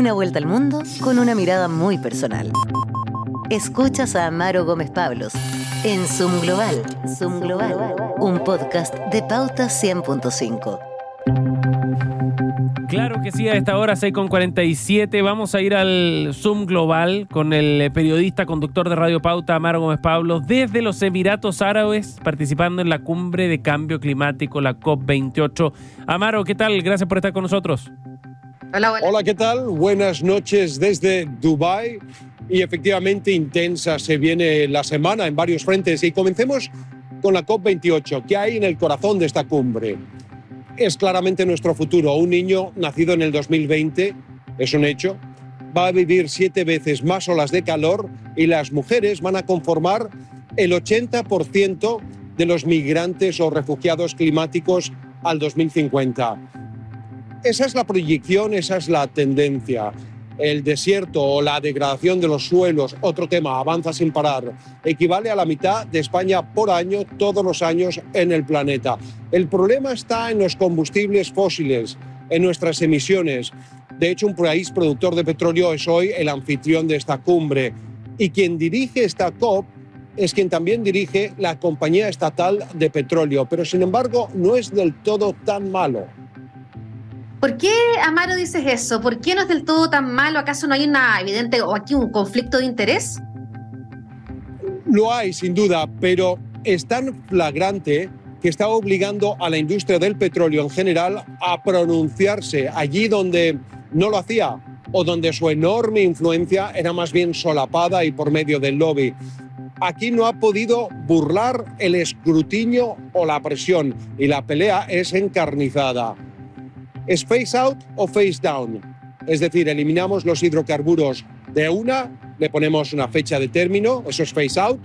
una vuelta al mundo con una mirada muy personal. Escuchas a Amaro Gómez Pablos en Zoom Global, Zoom Global, un podcast de Pauta 100.5. Claro que sí, a esta hora 6.47 vamos a ir al Zoom Global con el periodista, conductor de Radio Pauta, Amaro Gómez Pablos, desde los Emiratos Árabes, participando en la cumbre de cambio climático, la COP28. Amaro, ¿qué tal? Gracias por estar con nosotros. Hola, Hola, ¿qué tal? Buenas noches desde Dubai y efectivamente intensa se viene la semana en varios frentes y comencemos con la COP28. ¿Qué hay en el corazón de esta cumbre? Es claramente nuestro futuro. Un niño nacido en el 2020, es un hecho, va a vivir siete veces más olas de calor y las mujeres van a conformar el 80% de los migrantes o refugiados climáticos al 2050. Esa es la proyección, esa es la tendencia. El desierto o la degradación de los suelos, otro tema, avanza sin parar, equivale a la mitad de España por año, todos los años en el planeta. El problema está en los combustibles fósiles, en nuestras emisiones. De hecho, un país productor de petróleo es hoy el anfitrión de esta cumbre. Y quien dirige esta COP es quien también dirige la compañía estatal de petróleo. Pero, sin embargo, no es del todo tan malo. ¿Por qué, Amaro, dices eso? ¿Por qué no es del todo tan malo? ¿Acaso no hay una evidente o aquí un conflicto de interés? Lo hay, sin duda, pero es tan flagrante que está obligando a la industria del petróleo en general a pronunciarse allí donde no lo hacía o donde su enorme influencia era más bien solapada y por medio del lobby. Aquí no ha podido burlar el escrutinio o la presión y la pelea es encarnizada. ¿Es face out o face down? Es decir, eliminamos los hidrocarburos de una, le ponemos una fecha de término, eso es face out,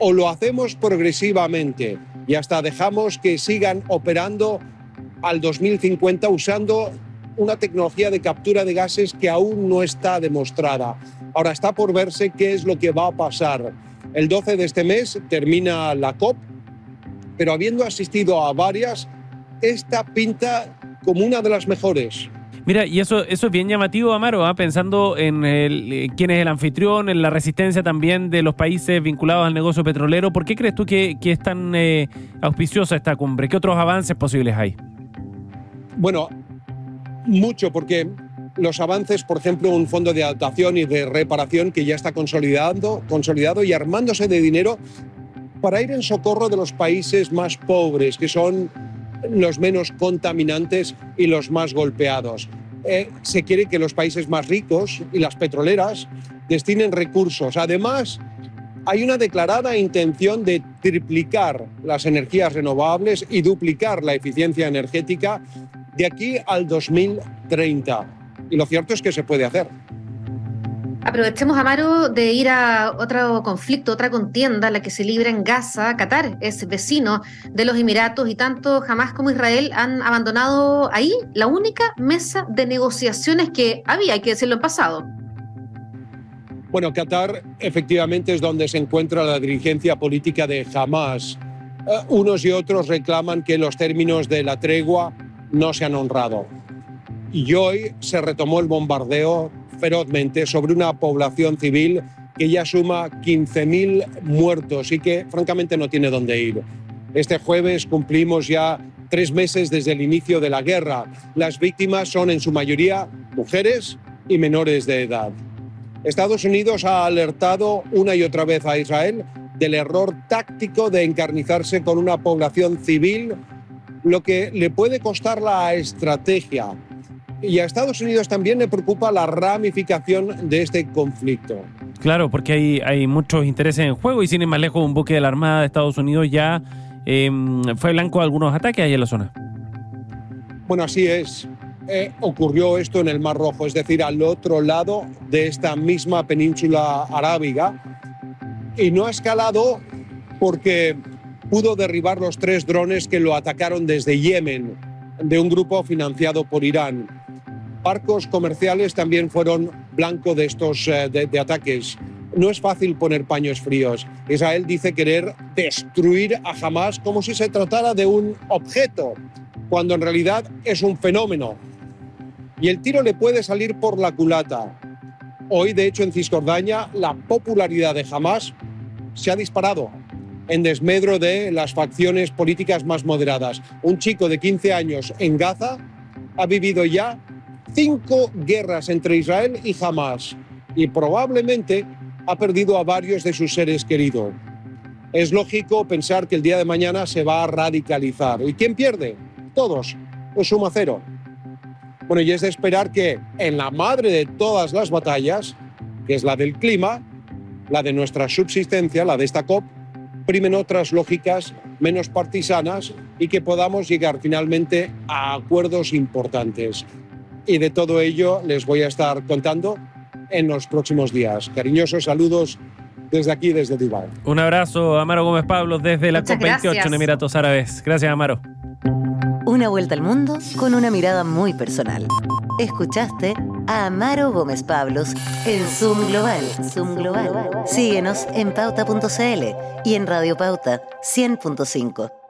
o lo hacemos progresivamente y hasta dejamos que sigan operando al 2050 usando una tecnología de captura de gases que aún no está demostrada. Ahora está por verse qué es lo que va a pasar. El 12 de este mes termina la COP, pero habiendo asistido a varias, esta pinta como una de las mejores. Mira, y eso, eso es bien llamativo, Amaro, ¿ah? pensando en el, quién es el anfitrión, en la resistencia también de los países vinculados al negocio petrolero. ¿Por qué crees tú que, es tan eh, auspiciosa esta cumbre? ¿Qué otros avances posibles hay? Bueno, mucho, porque los avances, por ejemplo, un fondo de adaptación y de reparación que ya está consolidando, consolidado y armándose de dinero para ir en socorro de los países más pobres, que son los menos contaminantes y los más golpeados. Eh, se quiere que los países más ricos y las petroleras destinen recursos. Además, hay una declarada intención de triplicar las energías renovables y duplicar la eficiencia energética de aquí al 2030. Y lo cierto es que se puede hacer. Aprovechemos, Amaro, de ir a otro conflicto, otra contienda, la que se libra en Gaza. Qatar es vecino de los Emiratos y tanto Hamas como Israel han abandonado ahí la única mesa de negociaciones que había, hay que decirlo en pasado. Bueno, Qatar efectivamente es donde se encuentra la dirigencia política de Hamas. Eh, unos y otros reclaman que los términos de la tregua no se han honrado. Y hoy se retomó el bombardeo ferozmente sobre una población civil que ya suma 15.000 muertos y que francamente no tiene dónde ir. Este jueves cumplimos ya tres meses desde el inicio de la guerra. Las víctimas son en su mayoría mujeres y menores de edad. Estados Unidos ha alertado una y otra vez a Israel del error táctico de encarnizarse con una población civil, lo que le puede costar la estrategia y a Estados Unidos también le preocupa la ramificación de este conflicto. Claro, porque hay, hay muchos intereses en juego y sin ir más lejos, un buque de la Armada de Estados Unidos ya em, fue blanco de algunos ataques ahí en la zona. Bueno, así es. Eh, ocurrió esto en el Mar Rojo, es decir, al otro lado de esta misma península arábiga. Y no ha escalado porque pudo derribar los tres drones que lo atacaron desde Yemen, de un grupo financiado por Irán barcos comerciales también fueron blanco de estos eh, ataques. No es fácil poner paños fríos. Israel dice querer destruir a Hamas como si se tratara de un objeto, cuando en realidad es un fenómeno. y el tiro le puede salir por la culata. Hoy, de hecho, en Cisjordania, la popularidad de Hamas se ha disparado en desmedro de las facciones políticas más moderadas. Un chico de 15 años en Gaza ha vivido ya cinco guerras entre Israel y Hamas y probablemente ha perdido a varios de sus seres queridos. Es lógico pensar que el día de mañana se va a radicalizar. ¿Y quién pierde? Todos. Pues suma cero. Bueno, y es de esperar que en la madre de todas las batallas, que es la del clima, la de nuestra subsistencia, la de esta COP, primen otras lógicas menos partisanas y que podamos llegar finalmente a acuerdos importantes. Y de todo ello les voy a estar contando en los próximos días. Cariñosos saludos desde aquí, desde Dubái. Un abrazo, Amaro Gómez Pablo, desde la COP28 en Emiratos Árabes. Gracias, Amaro. Una vuelta al mundo con una mirada muy personal. Escuchaste a Amaro Gómez Pablos en Zoom Global. Zoom Global. Síguenos en pauta.cl y en Radio Pauta 100.5.